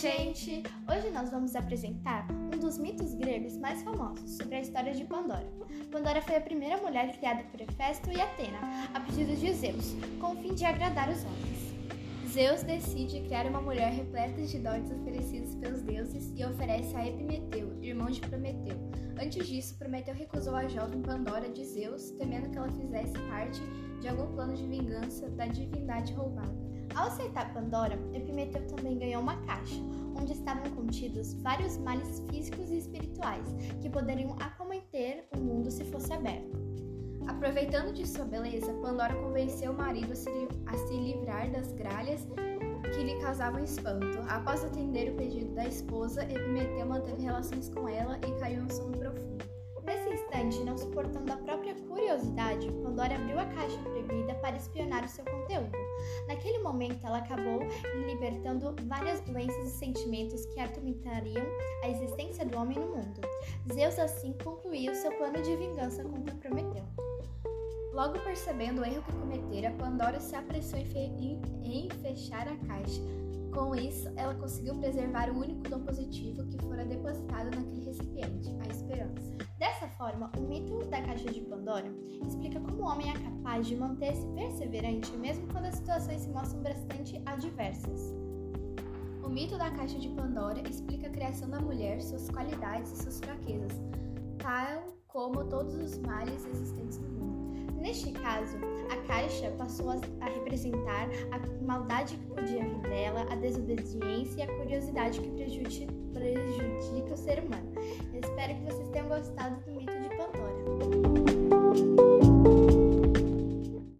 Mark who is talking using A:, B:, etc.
A: gente! Hoje nós vamos apresentar um dos mitos gregos mais famosos sobre a história de Pandora. Pandora foi a primeira mulher criada por Hefesto e Atena, a pedido de Zeus, com o fim de agradar os homens. Zeus decide criar uma mulher repleta de dotes oferecidos pelos deuses e oferece a Epimeteu, irmão de Prometeu. Antes disso, Prometeu recusou a jovem Pandora de Zeus, temendo que ela fizesse parte de algum plano de vingança da divindade roubada. Ao aceitar Pandora, Epimeteu também ganhou uma caixa, onde estavam contidos vários males físicos e espirituais que poderiam acometer o mundo se fosse aberto. Aproveitando de sua beleza, Pandora convenceu o marido a se, a se livrar das gralhas que lhe causavam espanto. Após atender o pedido da esposa, Epimeteu manteve relações com ela e caiu em um sono profundo. Nesse instante, não suportando a própria curiosidade, Pandora abriu a caixa proibida para espionar o seu conteúdo. Naquele momento, ela acabou libertando várias doenças e sentimentos que atormentariam a existência do homem no mundo. Zeus assim concluiu seu plano de vingança contra Prometeu. Logo percebendo o erro que cometera, Pandora se apressou em fechar a caixa. Com isso, ela conseguiu preservar o único dom positivo que fora depositado naquele recipiente, a esperança. Dessa forma, o mito da caixa de Pandora explica como o homem é capaz de manter-se perseverante mesmo quando as situações se mostram bastante adversas. O mito da caixa de Pandora explica a criação da mulher, suas qualidades e suas fraquezas, tal como todos os males existentes no mundo. Neste caso, a caixa passou a representar a maldade que podia vir dela, a desobediência e a curiosidade que prejudica, o ser humano. Eu espero que vocês tenham gostado do.